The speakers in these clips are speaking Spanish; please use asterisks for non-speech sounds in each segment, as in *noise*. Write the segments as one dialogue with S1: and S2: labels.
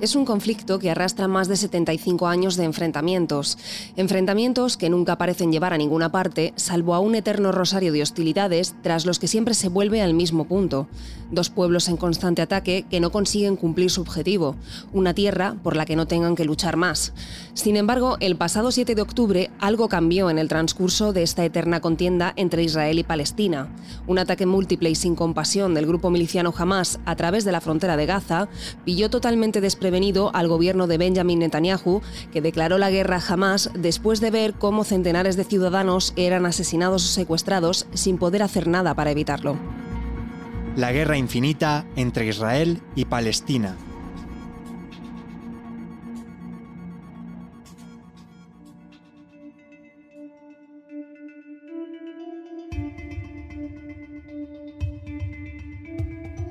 S1: Es un conflicto que arrastra más de 75 años de enfrentamientos. Enfrentamientos que nunca parecen llevar a ninguna parte, salvo a un eterno rosario de hostilidades tras los que siempre se vuelve al mismo punto. Dos pueblos en constante ataque que no consiguen cumplir su objetivo, una tierra por la que no tengan que luchar más. Sin embargo, el pasado 7 de octubre algo cambió en el transcurso de esta eterna contienda entre Israel y Palestina. Un ataque múltiple y sin compasión del grupo miliciano Hamas a través de la frontera de Gaza pilló totalmente desprevenido venido al gobierno de Benjamin Netanyahu, que declaró la guerra jamás después de ver cómo centenares de ciudadanos eran asesinados o secuestrados sin poder hacer nada para evitarlo.
S2: La guerra infinita entre Israel y Palestina,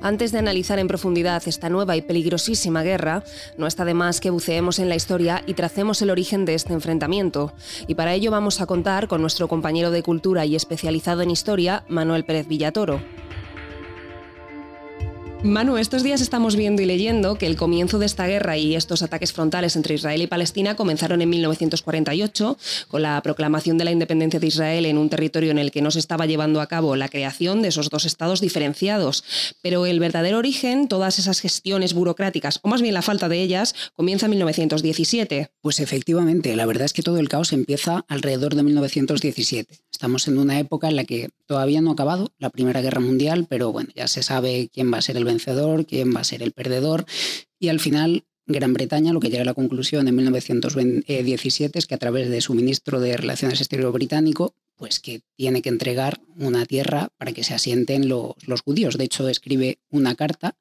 S1: Antes de analizar en profundidad esta nueva y peligrosísima guerra, no está de más que buceemos en la historia y tracemos el origen de este enfrentamiento. Y para ello vamos a contar con nuestro compañero de cultura y especializado en historia, Manuel Pérez Villatoro. Manu, estos días estamos viendo y leyendo que el comienzo de esta guerra y estos ataques frontales entre Israel y Palestina comenzaron en 1948 con la proclamación de la independencia de Israel en un territorio en el que no se estaba llevando a cabo la creación de esos dos estados diferenciados. Pero el verdadero origen, todas esas gestiones burocráticas, o más bien la falta de ellas, comienza en 1917.
S3: Pues efectivamente, la verdad es que todo el caos empieza alrededor de 1917. Estamos en una época en la que todavía no ha acabado la Primera Guerra Mundial, pero bueno, ya se sabe quién va a ser el vencedor, quién va a ser el perdedor. Y al final, Gran Bretaña lo que llega a la conclusión en 1917 es que a través de su ministro de Relaciones Exteriores británico, pues que tiene que entregar una tierra para que se asienten los, los judíos. De hecho, escribe una carta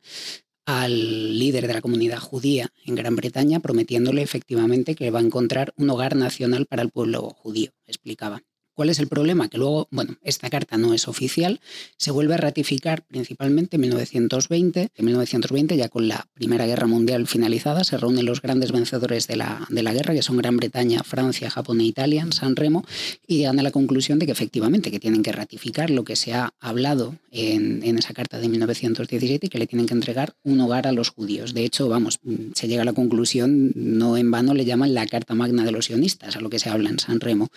S3: al líder de la comunidad judía en Gran Bretaña prometiéndole efectivamente que va a encontrar un hogar nacional para el pueblo judío, explicaba. ¿Cuál es el problema? Que luego, bueno, esta carta no es oficial, se vuelve a ratificar principalmente en 1920. En 1920, ya con la Primera Guerra Mundial finalizada, se reúnen los grandes vencedores de la, de la guerra, que son Gran Bretaña, Francia, Japón e Italia, en San Remo, y llegan a la conclusión de que efectivamente que tienen que ratificar lo que se ha hablado en, en esa carta de 1917 y que le tienen que entregar un hogar a los judíos. De hecho, vamos, se llega a la conclusión, no en vano le llaman la Carta Magna de los sionistas, a lo que se habla en San Remo.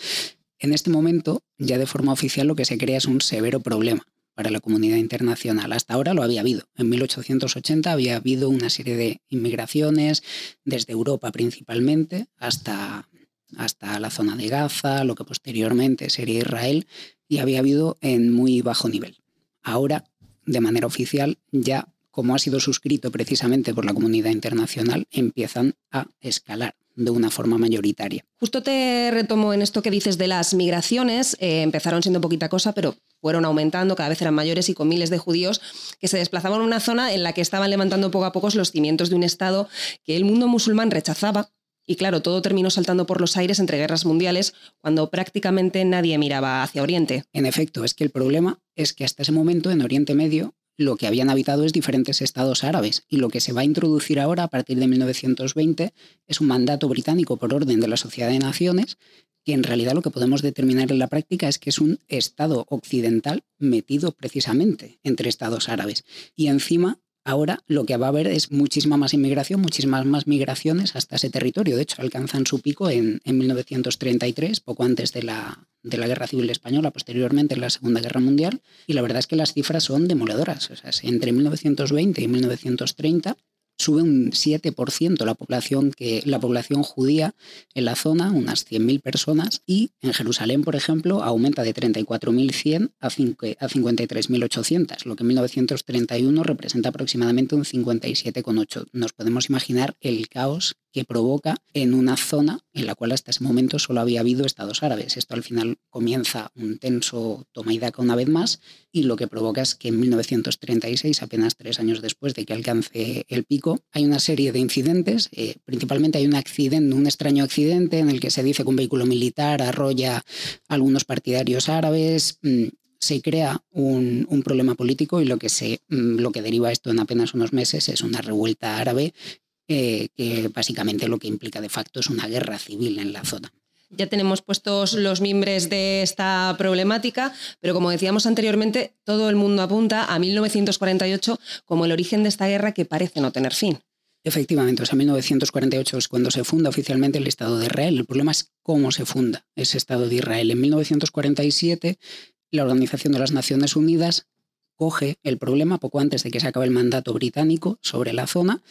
S3: En este momento, ya de forma oficial, lo que se crea es un severo problema para la comunidad internacional. Hasta ahora lo había habido. En 1880 había habido una serie de inmigraciones desde Europa principalmente hasta, hasta la zona de Gaza, lo que posteriormente sería Israel, y había habido en muy bajo nivel. Ahora, de manera oficial, ya como ha sido suscrito precisamente por la comunidad internacional, empiezan a escalar de una forma mayoritaria.
S1: Justo te retomo en esto que dices de las migraciones. Eh, empezaron siendo poquita cosa, pero fueron aumentando, cada vez eran mayores y con miles de judíos que se desplazaban a una zona en la que estaban levantando poco a poco los cimientos de un Estado que el mundo musulmán rechazaba. Y claro, todo terminó saltando por los aires entre guerras mundiales cuando prácticamente nadie miraba hacia Oriente.
S3: En efecto, es que el problema es que hasta ese momento en Oriente Medio lo que habían habitado es diferentes estados árabes y lo que se va a introducir ahora a partir de 1920 es un mandato británico por orden de la Sociedad de Naciones que en realidad lo que podemos determinar en la práctica es que es un estado occidental metido precisamente entre estados árabes. Y encima Ahora lo que va a haber es muchísima más inmigración, muchísimas más migraciones hasta ese territorio. De hecho, alcanzan su pico en, en 1933, poco antes de la, de la Guerra Civil Española, posteriormente en la Segunda Guerra Mundial, y la verdad es que las cifras son demoledoras. O sea, entre 1920 y 1930 sube un 7% la población, que, la población judía en la zona, unas 100.000 personas, y en Jerusalén, por ejemplo, aumenta de 34.100 a 53.800, lo que en 1931 representa aproximadamente un 57,8. Nos podemos imaginar el caos que provoca en una zona en la cual hasta ese momento solo había habido estados árabes. Esto al final comienza un tenso toma y daca una vez más y lo que provoca es que en 1936, apenas tres años después de que alcance el pico, hay una serie de incidentes. Eh, principalmente hay un accidente, un extraño accidente en el que se dice que un vehículo militar arrolla a algunos partidarios árabes. Mm, se crea un, problema político y lo que, se, mm, lo que deriva esto en apenas unos meses es una revuelta árabe eh, que básicamente lo que implica de facto es una guerra civil en la zona.
S1: Ya tenemos puestos los mimbres de esta problemática, pero como decíamos anteriormente, todo el mundo apunta a 1948 como el origen de esta guerra que parece no tener fin.
S3: Efectivamente, o sea, 1948 es cuando se funda oficialmente el Estado de Israel. El problema es cómo se funda ese Estado de Israel. En 1947, la Organización de las Naciones Unidas coge el problema poco antes de que se acabe el mandato británico sobre la zona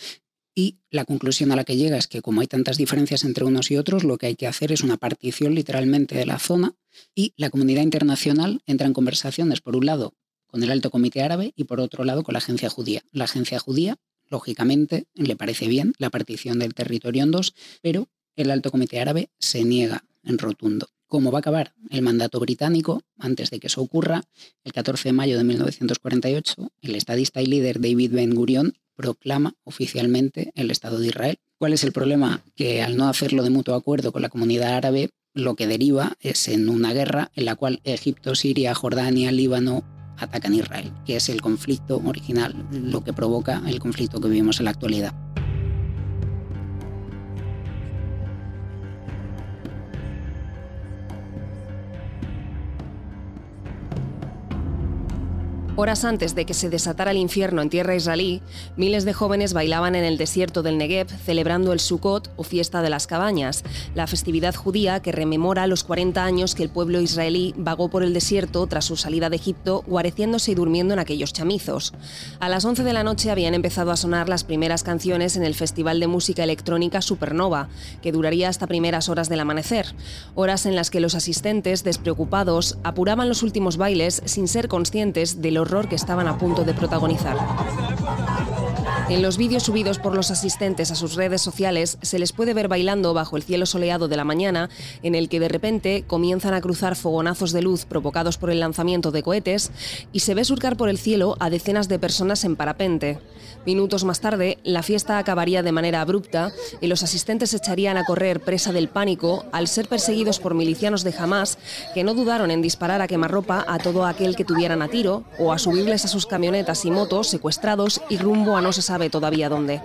S3: y la conclusión a la que llega es que como hay tantas diferencias entre unos y otros, lo que hay que hacer es una partición literalmente de la zona y la comunidad internacional entra en conversaciones, por un lado, con el Alto Comité Árabe y por otro lado con la agencia judía. La agencia judía, lógicamente, le parece bien la partición del territorio en dos, pero el Alto Comité Árabe se niega en rotundo. ¿Cómo va a acabar el mandato británico? Antes de que eso ocurra, el 14 de mayo de 1948, el estadista y líder David Ben Gurion proclama oficialmente el Estado de Israel. ¿Cuál es el problema? Que al no hacerlo de mutuo acuerdo con la comunidad árabe, lo que deriva es en una guerra en la cual Egipto, Siria, Jordania, Líbano atacan Israel, que es el conflicto original, lo que provoca el conflicto que vivimos en la actualidad.
S1: Horas antes de que se desatara el infierno en tierra israelí, miles de jóvenes bailaban en el desierto del Negev celebrando el Sukkot o fiesta de las cabañas, la festividad judía que rememora los 40 años que el pueblo israelí vagó por el desierto tras su salida de Egipto, guareciéndose y durmiendo en aquellos chamizos. A las 11 de la noche habían empezado a sonar las primeras canciones en el Festival de Música Electrónica Supernova, que duraría hasta primeras horas del amanecer, horas en las que los asistentes, despreocupados, apuraban los últimos bailes sin ser conscientes de los que estaban a punto de protagonizar. En los vídeos subidos por los asistentes a sus redes sociales se les puede ver bailando bajo el cielo soleado de la mañana, en el que de repente comienzan a cruzar fogonazos de luz provocados por el lanzamiento de cohetes y se ve surcar por el cielo a decenas de personas en parapente. Minutos más tarde, la fiesta acabaría de manera abrupta y los asistentes echarían a correr presa del pánico al ser perseguidos por milicianos de Hamas que no dudaron en disparar a quemarropa a todo aquel que tuvieran a tiro o a subirles a sus camionetas y motos secuestrados y rumbo a no se sabe todavía dónde.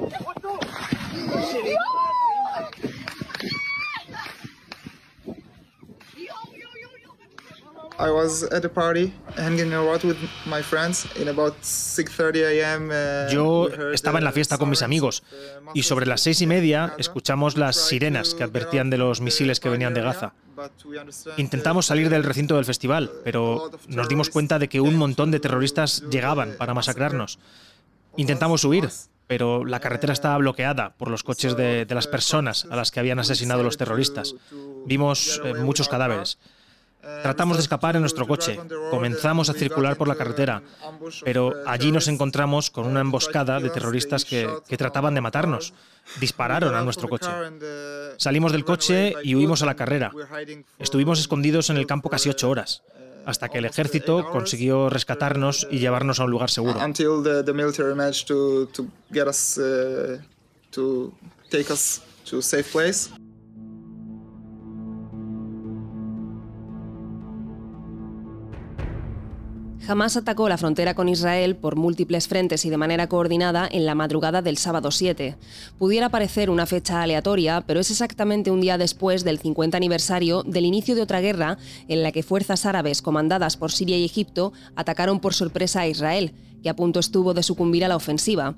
S4: Yo estaba en la fiesta con mis amigos y sobre las seis y media escuchamos las sirenas que advertían de los misiles que venían de Gaza. Intentamos salir del recinto del festival, pero nos dimos cuenta de que un montón de terroristas llegaban para masacrarnos. Intentamos huir, pero la carretera estaba bloqueada por los coches de, las personas a las que habían asesinado los terroristas. Vimos eh, muchos cadáveres. Tratamos de escapar en nuestro coche. Comenzamos a circular por la carretera, pero allí nos encontramos con una emboscada de terroristas que, que, trataban de matarnos. Dispararon a nuestro coche. Salimos del coche y huimos a la carrera. Estuvimos escondidos en el campo casi ocho horas hasta que el ejército consiguió rescatarnos y llevarnos a un lugar seguro.
S1: Jamás atacó la frontera con Israel por múltiples frentes y de manera coordinada en la madrugada del sábado 7. Pudiera parecer una fecha aleatoria, pero es exactamente un día después del 50 aniversario del inicio de otra guerra en la que fuerzas árabes comandadas por Siria y Egipto atacaron por sorpresa a Israel que a punto estuvo de sucumbir a la ofensiva.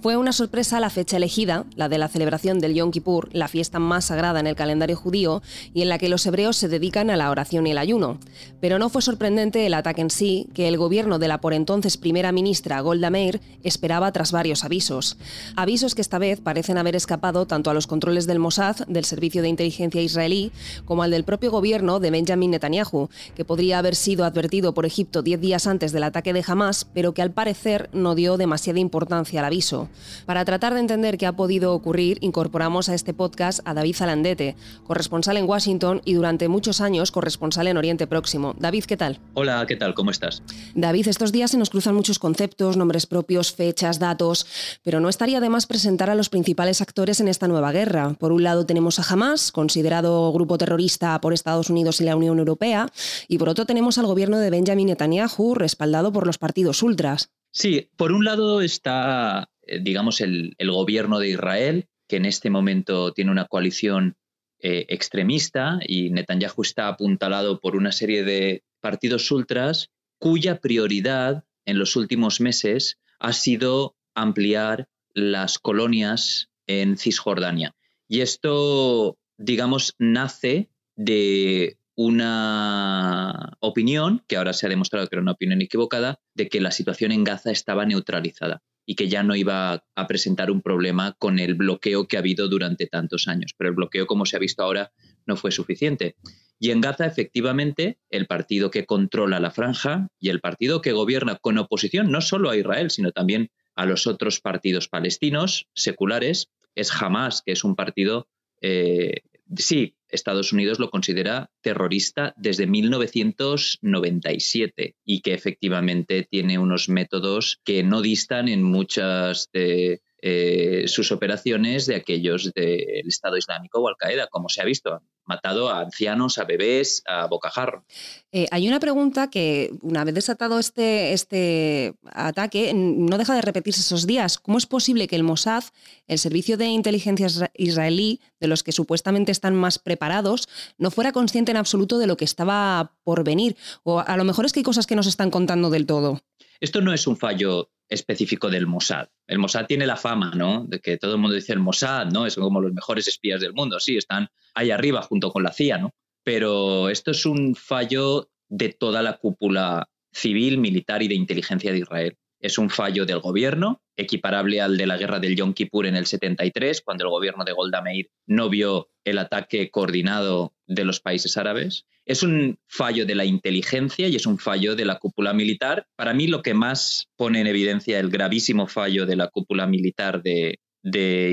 S1: Fue una sorpresa la fecha elegida, la de la celebración del Yom Kippur, la fiesta más sagrada en el calendario judío y en la que los hebreos se dedican a la oración y el ayuno. Pero no fue sorprendente el ataque en sí, que el gobierno de la por entonces primera ministra Golda Meir esperaba tras varios avisos. Avisos que esta vez parecen haber escapado tanto a los controles del Mossad, del Servicio de Inteligencia israelí, como al del propio gobierno de Benjamin Netanyahu, que podría haber sido advertido por Egipto diez días antes del ataque de Hamas, pero que al parecer no dio demasiada importancia al aviso. Para tratar de entender qué ha podido ocurrir, incorporamos a este podcast a David Zalandete, corresponsal en Washington y durante muchos años corresponsal en Oriente Próximo. David, ¿qué tal?
S5: Hola, ¿qué tal? ¿Cómo estás?
S1: David, estos días se nos cruzan muchos conceptos, nombres propios, fechas, datos, pero no estaría de más presentar a los principales actores en esta nueva guerra. Por un lado tenemos a Hamas, considerado grupo terrorista por Estados Unidos y la Unión Europea, y por otro tenemos al gobierno de Benjamin Netanyahu, respaldado por los partidos ultras.
S5: Sí, por un lado está, eh, digamos, el, gobierno de Israel, que en este momento tiene una coalición eh, extremista y Netanyahu está apuntalado por una serie de partidos ultras cuya prioridad en los últimos meses ha sido ampliar las colonias en Cisjordania. Y esto, digamos, nace de una opinión, que ahora se ha demostrado que era una opinión equivocada, de que la situación en Gaza estaba neutralizada y que ya no iba a presentar un problema con el bloqueo que ha habido durante tantos años. Pero el bloqueo, como se ha visto ahora, no fue suficiente. Y en Gaza, efectivamente, el partido que controla la franja y el partido que gobierna con oposición no solo a Israel, sino también a los otros partidos palestinos seculares, es Hamas, que es un partido, eh, sí, Estados Unidos lo considera terrorista desde 1997 y que efectivamente tiene unos métodos que no distan en muchas de eh, sus operaciones de aquellos del Estado Islámico o Al-Qaeda, como se ha visto. Matado a ancianos, a bebés, a bocajarro.
S1: Eh, hay una pregunta que, una vez desatado este, este ataque, no deja de repetirse esos días. ¿Cómo es posible que el Mossad, el servicio de inteligencia israelí, de los que supuestamente están más preparados, no fuera consciente en absoluto de lo que estaba por venir? O a lo mejor es que hay cosas que no se están contando del todo.
S5: Esto no es un fallo específico del Mossad. El Mossad tiene la fama, ¿no? De que todo el mundo dice el Mossad, ¿no? Es como los mejores espías del mundo. Sí, están ahí arriba junto con la CIA, ¿no? Pero esto es un fallo de toda la cúpula civil, militar y de inteligencia de Israel. Es un fallo del gobierno, equiparable al de la guerra del Yom Kippur en el 73, cuando el gobierno de Golda Meir no vio el ataque coordinado de los países árabes. Es un fallo de la inteligencia y es un fallo de la cúpula militar. Para mí lo que más pone en evidencia el gravísimo fallo de la cúpula militar de,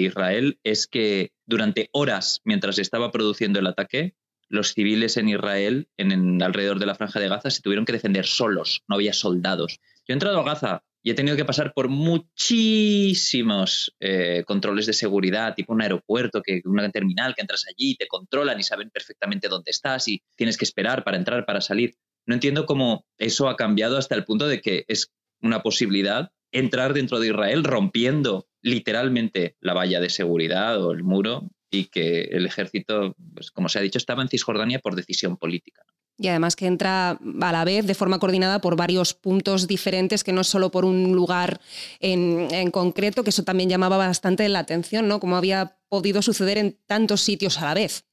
S5: Israel es que durante horas, mientras estaba produciendo el ataque, los civiles en Israel, en, alrededor de la franja de Gaza, se tuvieron que defender solos, no había soldados. Yo he entrado a Gaza y he tenido que pasar por muchísimos eh, controles de seguridad, tipo un aeropuerto, que una terminal que entras allí, te controlan y saben perfectamente dónde estás y tienes que esperar para entrar, para salir. No entiendo cómo eso ha cambiado hasta el punto de que es una posibilidad entrar dentro de Israel rompiendo literalmente la valla de seguridad o el muro y que el ejército, pues, como se ha dicho, estaba en Cisjordania por decisión política.
S1: Y además que entra a la vez de forma coordinada por varios puntos diferentes, que no es solo por un lugar en, concreto, que eso también llamaba bastante la atención, ¿no? Cómo había podido suceder en tantos sitios a la vez.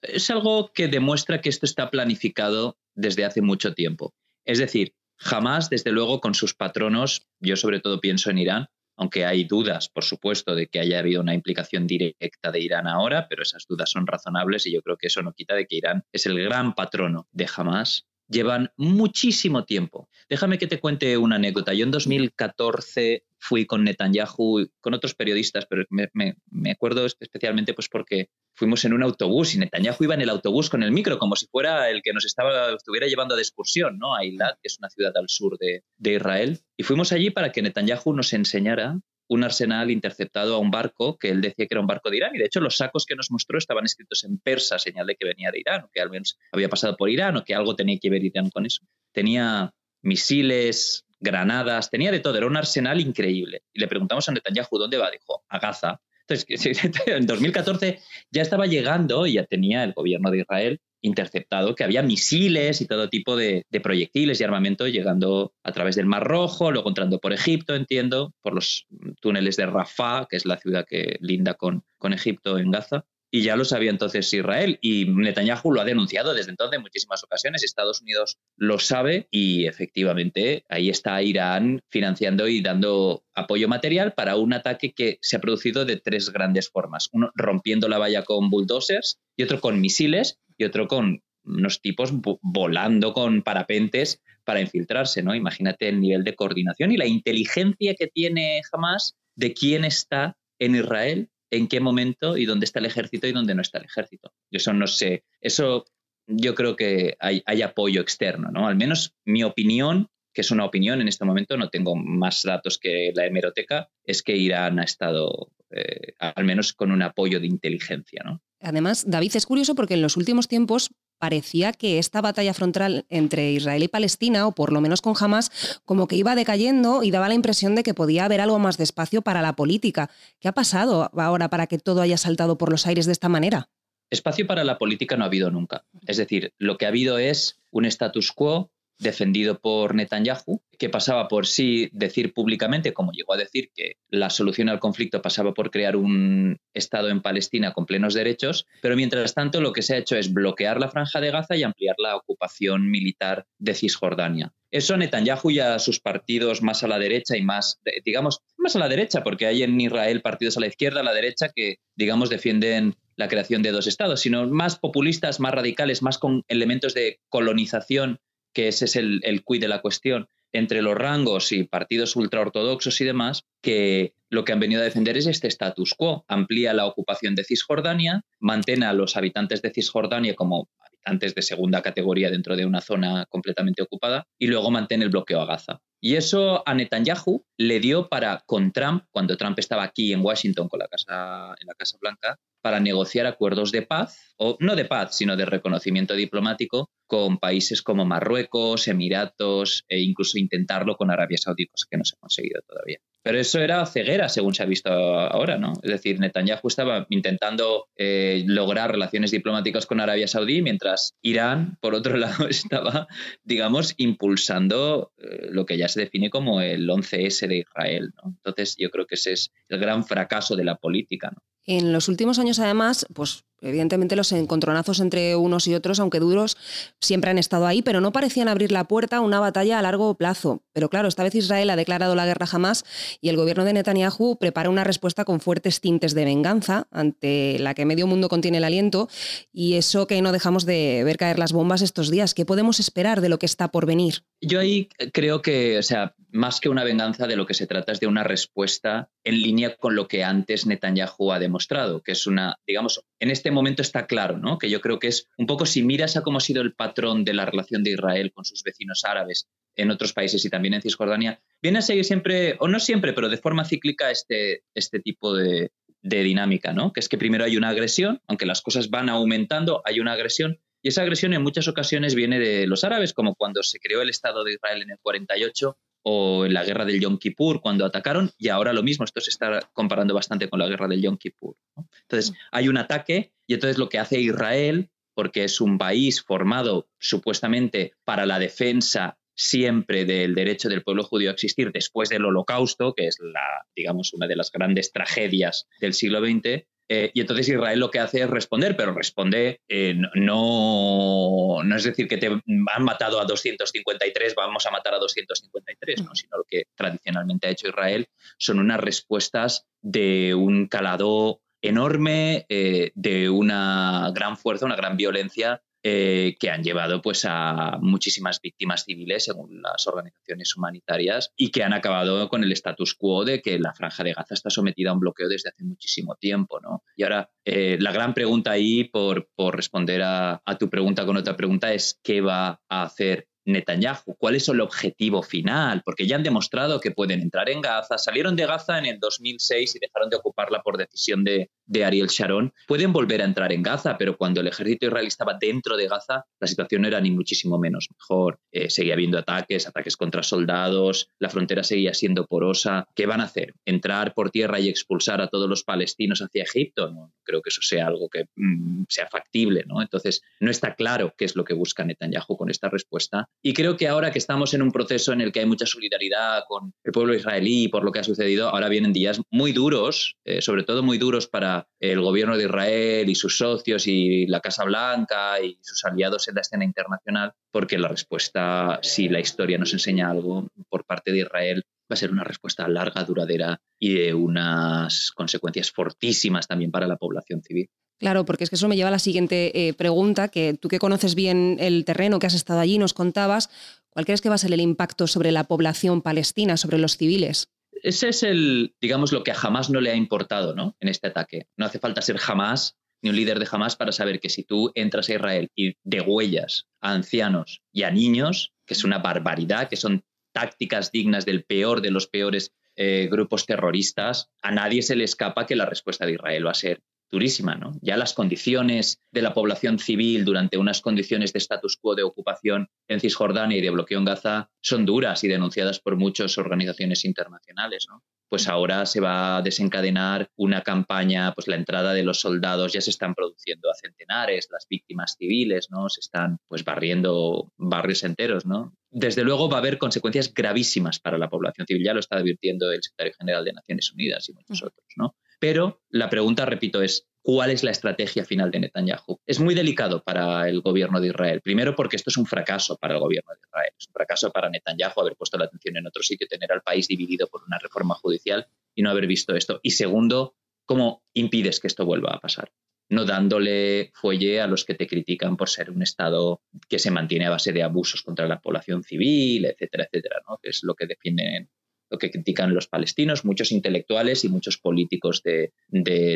S5: Es algo que demuestra que esto está planificado desde hace mucho tiempo. Es decir, jamás, desde luego, con sus patronos, yo sobre todo pienso en Irán, aunque hay dudas, por supuesto, de que haya habido una implicación directa de Irán ahora, pero esas dudas son razonables y yo creo que eso no quita de que Irán es el gran patrono de Hamas. Llevan muchísimo tiempo. Déjame que te cuente una anécdota. Yo en 2014 fui con Netanyahu, con otros periodistas, pero me, acuerdo especialmente pues porque fuimos en un autobús y Netanyahu iba en el autobús con el micro, como si fuera el que nos estaba, estuviera llevando de excursión, ¿no? A Eilat, que es una ciudad al sur de, de Israel. Y fuimos allí para que Netanyahu nos enseñara un arsenal interceptado a un barco que él decía que era un barco de Irán. Y de hecho, los sacos que nos mostró estaban escritos en persa, señal de que venía de Irán, o que al menos había pasado por Irán, o que algo tenía que ver Irán con eso. Tenía misiles, granadas, tenía de todo, era un arsenal increíble. Y le preguntamos a Netanyahu dónde va, dijo, a Gaza. Entonces, *laughs* en 2014 ya estaba llegando y ya tenía el gobierno de Israel interceptado que había misiles y todo tipo de, proyectiles y armamento llegando a través del Mar Rojo, luego entrando por Egipto, entiendo, por los túneles de Rafah, que es la ciudad que linda con, con Egipto en Gaza. Y ya lo sabía entonces Israel y Netanyahu lo ha denunciado desde entonces en muchísimas ocasiones. Estados Unidos lo sabe y efectivamente ahí está Irán financiando y dando apoyo material para un ataque que se ha producido de tres grandes formas. Uno rompiendo la valla con bulldozers y otro con misiles y otro con unos tipos volando con parapentes para infiltrarse, ¿no? Imagínate el nivel de coordinación y la inteligencia que tiene Hamas de quién está en Israel en qué momento y dónde está el ejército y dónde no está el ejército. Eso no sé, eso yo creo que hay, apoyo externo, ¿no? Al menos mi opinión, que es una opinión en este momento, no tengo más datos que la hemeroteca, es que Irán ha estado eh, al menos con un apoyo de inteligencia, ¿no?
S1: Además, David, es curioso porque en los últimos tiempos parecía que esta batalla frontal entre Israel y Palestina, o por lo menos con Hamas, como que iba decayendo y daba la impresión de que podía haber algo más de espacio para la política. ¿Qué ha pasado ahora para que todo haya saltado por los aires de esta manera?
S5: Espacio para la política no ha habido nunca. Es decir, lo que ha habido es un status quo defendido por Netanyahu, que pasaba por sí decir públicamente, como llegó a decir, que la solución al conflicto pasaba por crear un Estado en Palestina con plenos derechos, pero mientras tanto lo que se ha hecho es bloquear la franja de Gaza y ampliar la ocupación militar de Cisjordania. Eso Netanyahu y a sus partidos más a la derecha y más, digamos, más a la derecha, porque hay en Israel partidos a la izquierda, a la derecha, que, digamos, defienden la creación de dos estados, sino más populistas, más radicales, más con elementos de colonización, que ese es el, el de la cuestión, entre los rangos y partidos ultraortodoxos y demás, que lo que han venido a defender es este status quo. Amplía la ocupación de Cisjordania, mantiene a los habitantes de Cisjordania como habitantes de segunda categoría dentro de una zona completamente ocupada y luego mantiene el bloqueo a Gaza. Y eso a Netanyahu le dio para, con Trump, cuando Trump estaba aquí en Washington con la casa, en la Casa Blanca, para negociar acuerdos de paz, o no de paz, sino de reconocimiento diplomático con países como Marruecos, Emiratos e incluso intentarlo con Arabia Saudí, cosa que no se ha conseguido todavía. Pero eso era ceguera, según se ha visto ahora, ¿no? Es decir, Netanyahu estaba intentando eh, lograr relaciones diplomáticas con Arabia Saudí, mientras Irán, por otro *laughs* lado, estaba, digamos, impulsando eh, lo que ya se define como el 11S de Israel. Entonces, yo creo que ese es el gran fracaso de la política.
S1: En los últimos años, además, pues Evidentemente los encontronazos entre unos y otros, aunque duros, siempre han estado ahí, pero no parecían abrir la puerta a una batalla a largo plazo. Pero claro, esta vez Israel ha declarado la guerra jamás y el gobierno de Netanyahu prepara una respuesta con fuertes tintes de venganza, ante la que medio mundo contiene el aliento, y eso que no dejamos de ver caer las bombas estos días. ¿Qué podemos esperar de lo que está por venir?
S5: Yo ahí creo que, o sea, más que una venganza, de lo que se trata es de una respuesta en línea con lo que antes Netanyahu ha demostrado, que es una, digamos, en este momento está claro, ¿no? Que yo creo que es un poco si miras a cómo ha sido el patrón de la relación de Israel con sus vecinos árabes en otros países y también en Cisjordania, viene a seguir siempre, o no siempre, pero de forma cíclica este, este tipo de, de dinámica, ¿no? Que es que primero hay una agresión, aunque las cosas van aumentando, hay una agresión y esa agresión en muchas ocasiones viene de los árabes, como cuando se creó el Estado de Israel en el 48 o en la guerra del Yom Kippur cuando atacaron, y ahora lo mismo, esto se está comparando bastante con la guerra del Yom Kippur. Entonces, mm. hay un ataque y entonces lo que hace Israel, porque es un país formado supuestamente para la defensa siempre del derecho del pueblo judío a existir después del holocausto, que es la, digamos, una de las grandes tragedias del siglo XX, eh, y entonces Israel lo que hace es responder, pero responde, eh, no, no es decir que te han matado a 253, vamos a matar a 253, ¿no? sino lo que tradicionalmente ha hecho Israel son unas respuestas de un calado enorme, eh, de una gran fuerza, una gran violencia eh, que han llevado pues, a muchísimas víctimas civiles, según las organizaciones humanitarias, y que han acabado con el status quo de que la franja de Gaza está sometida a un bloqueo desde hace muchísimo tiempo. ¿no? Y ahora, eh, la gran pregunta ahí, por, por responder a, a tu pregunta con otra pregunta, es qué va a hacer Netanyahu? ¿Cuál es el objetivo final? Porque ya han demostrado que pueden entrar en Gaza, salieron de Gaza en el 2006 y dejaron de ocuparla por decisión de, Ariel Sharon. Pueden volver a entrar en Gaza, pero cuando el ejército israelí estaba dentro de Gaza, la situación no era ni muchísimo menos mejor. Eh, seguía habiendo ataques, ataques contra soldados, la frontera seguía siendo porosa. ¿Qué van a hacer? ¿Entrar por tierra y expulsar a todos los palestinos hacia Egipto? No creo que eso sea algo que mm, sea factible. ¿no? Entonces, no está claro qué es lo que busca Netanyahu con esta respuesta y creo que ahora que estamos en un proceso en el que hay mucha solidaridad con el pueblo israelí por lo que ha sucedido, ahora vienen días muy duros, eh, sobre todo muy duros para el gobierno de Israel y sus socios y la Casa Blanca y sus aliados en la escena internacional, porque la respuesta, si la historia nos enseña algo por parte de Israel, va a ser una respuesta larga, duradera y de unas consecuencias fortísimas también para la población civil.
S1: Claro, porque es que eso me lleva a la siguiente eh, pregunta, que tú que conoces bien el terreno, que has estado allí, nos contabas, ¿cuál crees que va a ser el impacto sobre la población palestina, sobre los civiles?
S5: Ese es el, digamos, lo que a Hamas no le ha importado ¿no? en este ataque. No hace falta ser Hamas ni un líder de Hamas para saber que si tú entras a Israel y degüellas a ancianos y a niños, que es una barbaridad, que son tácticas dignas del peor de los peores eh, grupos terroristas, a nadie se le escapa que la respuesta de Israel va a ser durísima. ¿no? Ya las condiciones de la población civil durante unas condiciones de status quo de ocupación en Cisjordania y de bloqueo en Gaza son duras y denunciadas por muchas organizaciones internacionales. ¿no? pues ahora se va a desencadenar una campaña, pues la entrada de los soldados ya se están produciendo a centenares, las víctimas civiles, ¿no? Se están pues barriendo barrios enteros, ¿no? Desde luego va a haber consecuencias gravísimas para la población civil, ya lo está advirtiendo el secretario general de Naciones Unidas y muchos otros, ¿no? Pero la pregunta, repito, es cuál es la estrategia final de Netanyahu. Es muy delicado para el gobierno de Israel. Primero porque esto es un fracaso para el gobierno de Israel. Es un fracaso para Netanyahu haber puesto la atención en otro sitio, tener al país dividido por una reforma judicial y no haber visto esto. Y segundo, ¿cómo impides que esto vuelva a pasar? No dándole fuelle a los que te critican por ser un Estado que se mantiene a base de abusos contra la población civil, etcétera, etcétera, ¿no? que es lo que defienden lo que critican los palestinos, muchos intelectuales y muchos políticos de,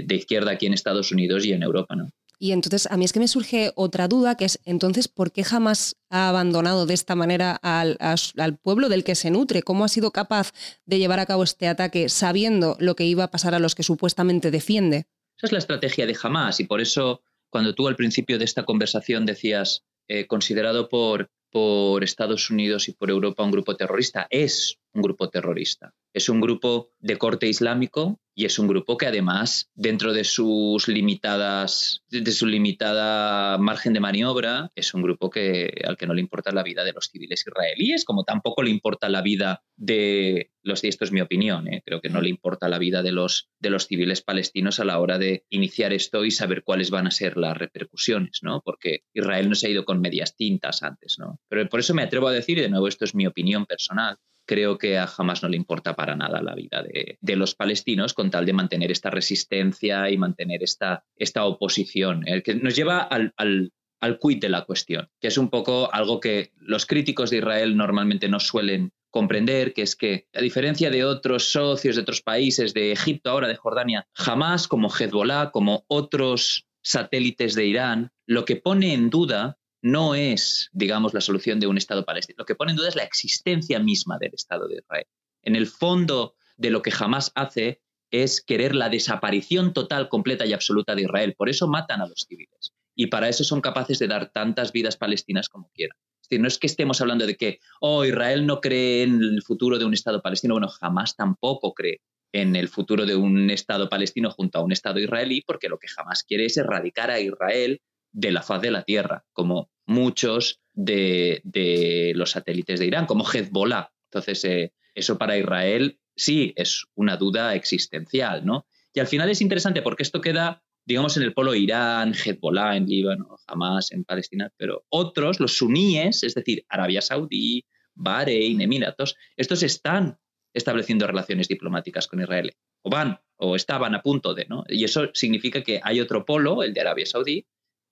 S5: izquierda aquí en Estados Unidos y en Europa. ¿no?
S1: Y entonces a mí es que me surge otra duda, que es entonces, ¿por qué jamás ha abandonado de esta manera al, al, pueblo del que se nutre? ¿Cómo ha sido capaz de llevar a cabo este ataque sabiendo lo que iba a pasar a los que supuestamente defiende?
S5: Esa es la estrategia de Hamas y por eso cuando tú al principio de esta conversación decías, eh, considerado por, por Estados Unidos y por Europa un grupo terrorista, es un grupo terrorista. Es un grupo de corte islámico y es un grupo que además, dentro de su limitada margen de maniobra, es un grupo que, al que no le importa la vida de los civiles israelíes, como tampoco le importa la vida de los, y esto es mi opinión, ¿eh? creo que no le importa la vida de los, de los civiles palestinos a la hora de iniciar esto y saber cuáles van a ser las repercusiones, ¿no? Porque Israel no se ha ido con medias tintas antes, ¿no? Pero por eso me atrevo a decir, y de nuevo esto es mi opinión personal, creo que a Hamas no le importa para nada la vida de, los palestinos con tal de mantener esta resistencia y mantener esta, esta oposición, el que nos lleva al, al, al quid de la cuestión, que es un poco algo que los críticos de Israel normalmente no suelen comprender, que es que, a diferencia de otros socios de otros países, de Egipto ahora, de Jordania, jamás como Hezbollah, como otros satélites de Irán, lo que pone en duda no es, digamos, la solución de un Estado palestino. Lo que pone en duda es la existencia misma del Estado de Israel. En el fondo de lo que jamás hace es querer la desaparición total, completa y absoluta de Israel. Por eso matan a los civiles. Y para eso son capaces de dar tantas vidas palestinas como quieran. Es decir, no es que estemos hablando de que, oh, Israel no cree en el futuro de un Estado palestino. Bueno, jamás tampoco cree en el futuro de un Estado palestino junto a un Estado israelí, porque lo que jamás quiere es erradicar a Israel de la faz de la Tierra, como muchos de, los satélites de Irán, como Hezbollah. Entonces, eh, eso para Israel sí es una duda existencial, ¿no? Y al final es interesante porque esto queda, digamos, en el polo Irán, Hezbollah en Líbano, Hamas en Palestina, pero otros, los suníes, es decir, Arabia Saudí, Bahrein, Emiratos, estos están estableciendo relaciones diplomáticas con Israel, o van, o estaban a punto de, ¿no? Y eso significa que hay otro polo, el de Arabia Saudí,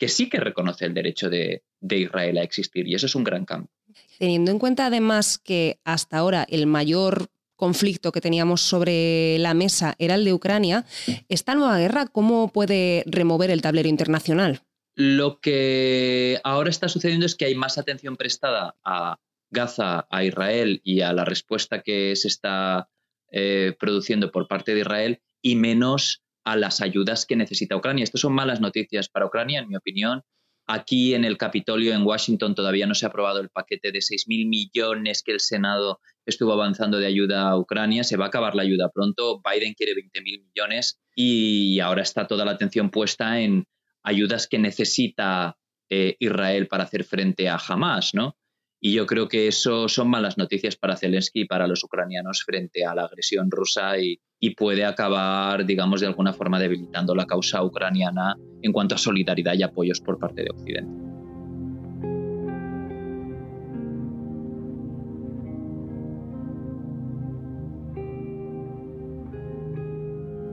S5: que sí que reconoce el derecho de, Israel a existir y eso es un gran cambio.
S1: Teniendo en cuenta además que hasta ahora el mayor conflicto que teníamos sobre la mesa era el de Ucrania, ¿esta nueva guerra cómo puede remover el tablero internacional?
S5: Lo que ahora está sucediendo es que hay más atención prestada a Gaza, a Israel y a la respuesta que se está eh, produciendo por parte de Israel y menos a las ayudas que necesita Ucrania. Estas son malas noticias para Ucrania, en mi opinión. Aquí en el Capitolio, en Washington, todavía no se ha aprobado el paquete de 6.000 millones que el Senado estuvo avanzando de ayuda a Ucrania. Se va a acabar la ayuda pronto. Biden quiere 20.000 millones y ahora está toda la atención puesta en ayudas que necesita eh, Israel para hacer frente a Hamas, ¿no? Y yo creo que eso son malas noticias para Zelensky y para los ucranianos frente a la agresión rusa y, y puede acabar, digamos, de alguna forma debilitando la causa ucraniana en cuanto a solidaridad y apoyos por parte de Occidente.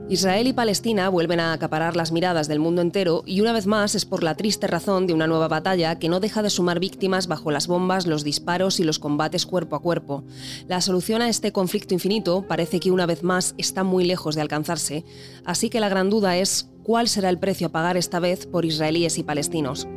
S1: Israel y Palestina vuelven a acaparar las miradas del mundo entero y una vez más es por la triste razón de una nueva batalla que no deja de sumar víctimas bajo las bombas, los disparos y los combates cuerpo a cuerpo. La solución a este conflicto infinito parece que una vez más está muy lejos de alcanzarse, así que la gran duda es cuál será el precio a pagar esta vez por israelíes y palestinos.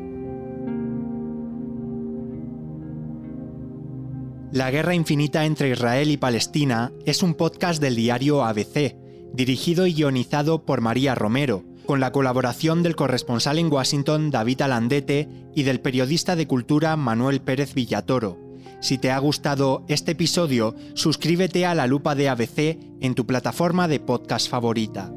S2: La guerra infinita entre Israel y Palestina es un podcast del diario ABC dirigido y guionizado por María Romero, con la colaboración del corresponsal en Washington David Alandete y del periodista de cultura Manuel Pérez Villatoro. Si te ha gustado este episodio, suscríbete a la lupa de ABC en tu plataforma de podcast favorita.